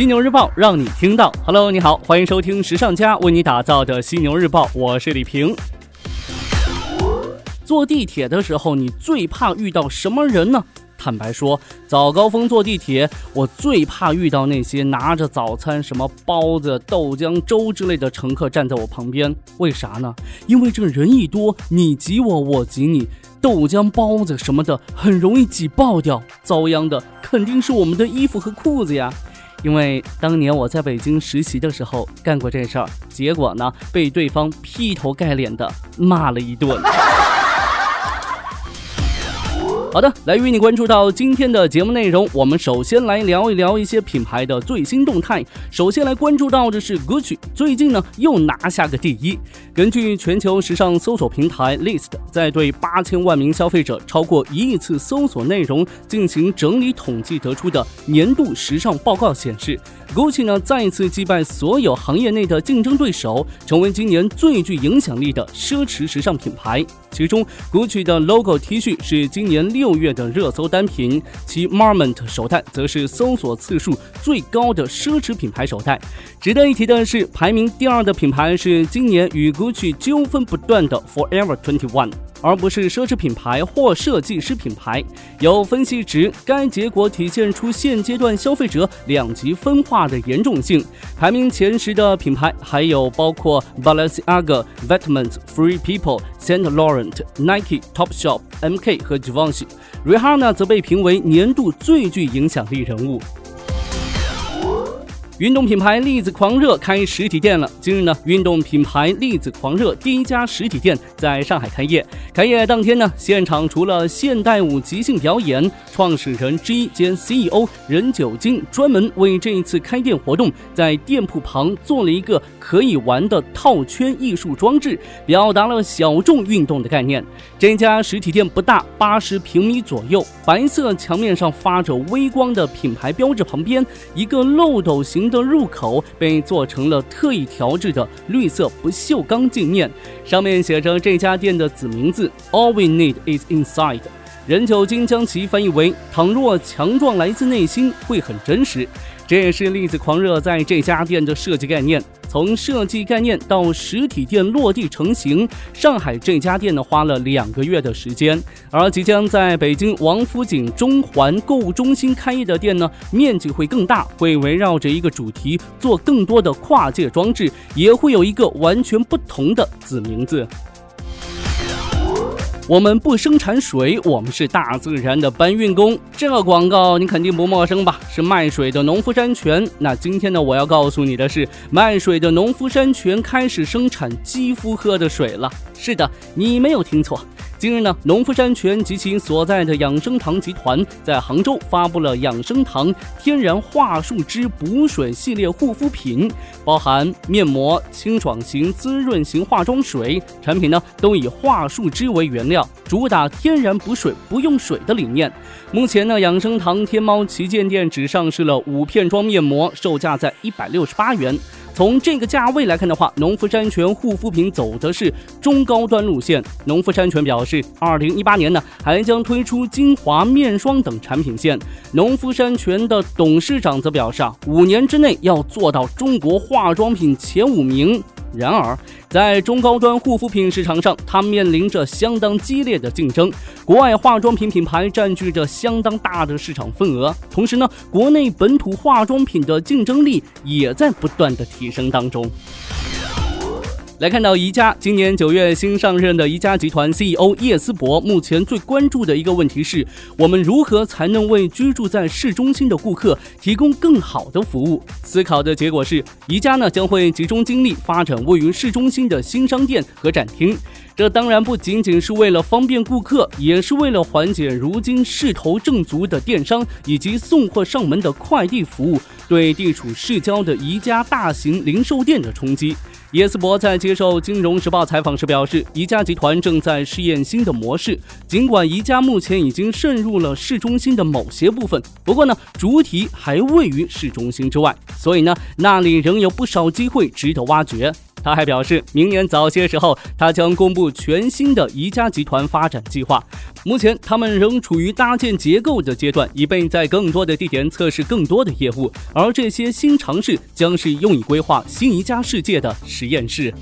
犀牛日报让你听到。Hello，你好，欢迎收听时尚家为你打造的犀牛日报，我是李平。坐地铁的时候，你最怕遇到什么人呢？坦白说，早高峰坐地铁，我最怕遇到那些拿着早餐、什么包子、豆浆、粥之类的乘客站在我旁边。为啥呢？因为这人一多，你挤我，我挤你，豆浆、包子什么的很容易挤爆掉，遭殃的肯定是我们的衣服和裤子呀。因为当年我在北京实习的时候干过这事儿，结果呢，被对方劈头盖脸的骂了一顿。好的，来与你关注到今天的节目内容。我们首先来聊一聊一些品牌的最新动态。首先来关注到的是 Gucci，最近呢又拿下个第一。根据全球时尚搜索平台 List 在对八千万名消费者超过一亿次搜索内容进行整理统计得出的年度时尚报告显示，Gucci 呢再次击败所有行业内的竞争对手，成为今年最具影响力的奢侈时尚品牌。其中，GUCCI 的 logo T 恤是今年六月的热搜单品，其 Marmont 手袋则是搜索次数最高的奢侈品牌手袋。值得一提的是，排名第二的品牌是今年与 GUCCI 纠纷不断的 Forever Twenty One。而不是奢侈品牌或设计师品牌。有分析指，该结果体现出现阶段消费者两极分化的严重性。排名前十的品牌还有包括 Balenciaga、Vetements、Free People、Saint Laurent、Nike、Topshop、MK 和 Givenchy。Rihanna 则被评为年度最具影响力人物。运动品牌栗子狂热开实体店了。今日呢，运动品牌栗子狂热第一家实体店在上海开业。开业当天呢，现场除了现代舞即兴表演，创始人之一兼 CEO 任九金专门为这一次开店活动，在店铺旁做了一个可以玩的套圈艺术装置，表达了小众运动的概念。这家实体店不大，八十平米左右，白色墙面上发着微光的品牌标志，旁边一个漏斗形。的入口被做成了特意调制的绿色不锈钢镜面，上面写着这家店的子名字：All we need is inside。任九金将其翻译为：倘若强壮来自内心，会很真实。这也是栗子狂热在这家店的设计概念。从设计概念到实体店落地成型，上海这家店呢花了两个月的时间，而即将在北京王府井中环购物中心开业的店呢，面积会更大，会围绕着一个主题做更多的跨界装置，也会有一个完全不同的子名字。我们不生产水，我们是大自然的搬运工。这个广告你肯定不陌生吧？是卖水的农夫山泉。那今天呢，我要告诉你的是，卖水的农夫山泉开始生产肌肤喝的水了。是的，你没有听错。近日呢，农夫山泉及其所在的养生堂集团在杭州发布了养生堂天然桦树汁补水系列护肤品，包含面膜、清爽型、滋润型化妆水，产品呢都以桦树汁为原料，主打天然补水不用水的理念。目前呢，养生堂天猫旗舰店只上市了五片装面膜，售价在一百六十八元。从这个价位来看的话，农夫山泉护肤品走的是中高端路线。农夫山泉表示，二零一八年呢还将推出精华面霜等产品线。农夫山泉的董事长则表示啊，五年之内要做到中国化妆品前五名。然而，在中高端护肤品市场上，它面临着相当激烈的竞争。国外化妆品品牌占据着相当大的市场份额，同时呢，国内本土化妆品的竞争力也在不断的提升当中。来看到宜家今年九月新上任的宜家集团 CEO 叶思博，目前最关注的一个问题是：我们如何才能为居住在市中心的顾客提供更好的服务？思考的结果是，宜家呢将会集中精力发展位于市中心的新商店和展厅。这当然不仅仅是为了方便顾客，也是为了缓解如今势头正足的电商以及送货上门的快递服务对地处市郊的宜家大型零售店的冲击。耶斯伯在接受《金融时报》采访时表示，宜家集团正在试验新的模式。尽管宜家目前已经渗入了市中心的某些部分，不过呢，主体还位于市中心之外，所以呢，那里仍有不少机会值得挖掘。他还表示，明年早些时候，他将公布全新的宜家集团发展计划。目前，他们仍处于搭建结构的阶段，以备在更多的地点测试更多的业务。而这些新尝试将是用以规划新宜家世界的实验室。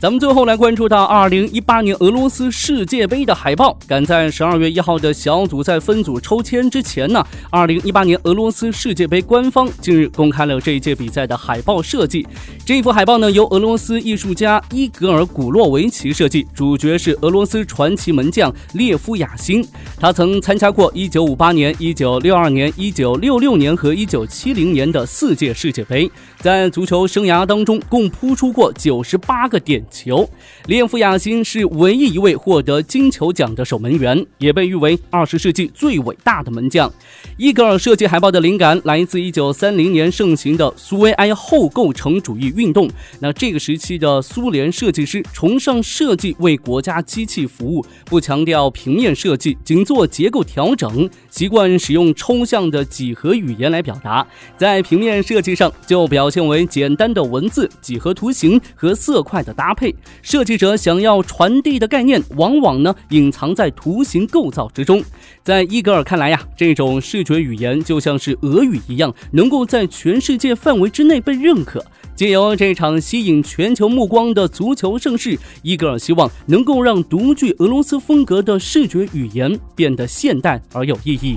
咱们最后来关注到二零一八年俄罗斯世界杯的海报。赶在十二月一号的小组赛分组抽签之前呢，二零一八年俄罗斯世界杯官方近日公开了这一届比赛的海报设计。这幅海报呢，由俄罗斯艺术家伊格尔古洛维奇设计，主角是俄罗斯传奇门将列夫雅辛。他曾参加过一九五八年、一九六二年、一九六六年和一九七零年的四届世界杯，在足球生涯当中共扑出过九十八个点。球，列夫亚辛是唯一一位获得金球奖的守门员，也被誉为二十世纪最伟大的门将。伊格尔设计海报的灵感来自一九三零年盛行的苏维埃后构成主义运动。那这个时期的苏联设计师崇尚设计为国家机器服务，不强调平面设计，仅做结构调整，习惯使用抽象的几何语言来表达。在平面设计上，就表现为简单的文字、几何图形和色块的搭。配配设计者想要传递的概念，往往呢隐藏在图形构造之中。在伊格尔看来呀，这种视觉语言就像是俄语一样，能够在全世界范围之内被认可。借由这场吸引全球目光的足球盛世，伊格尔希望能够让独具俄罗斯风格的视觉语言变得现代而有意义。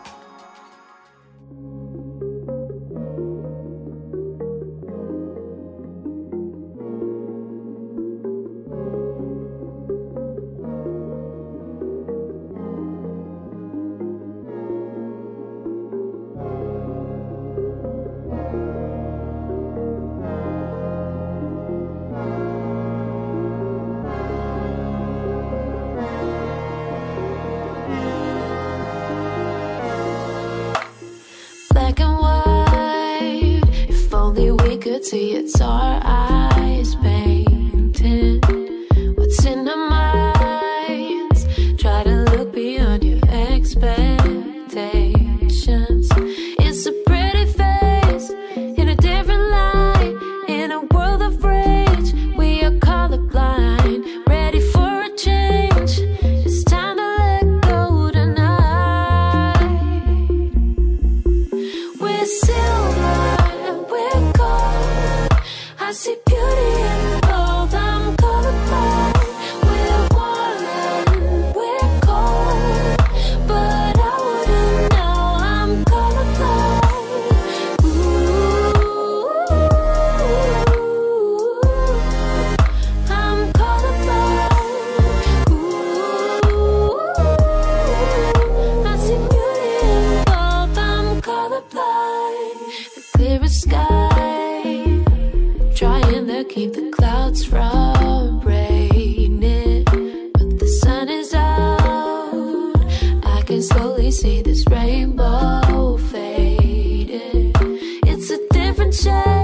reality, it's alright. Gossip 真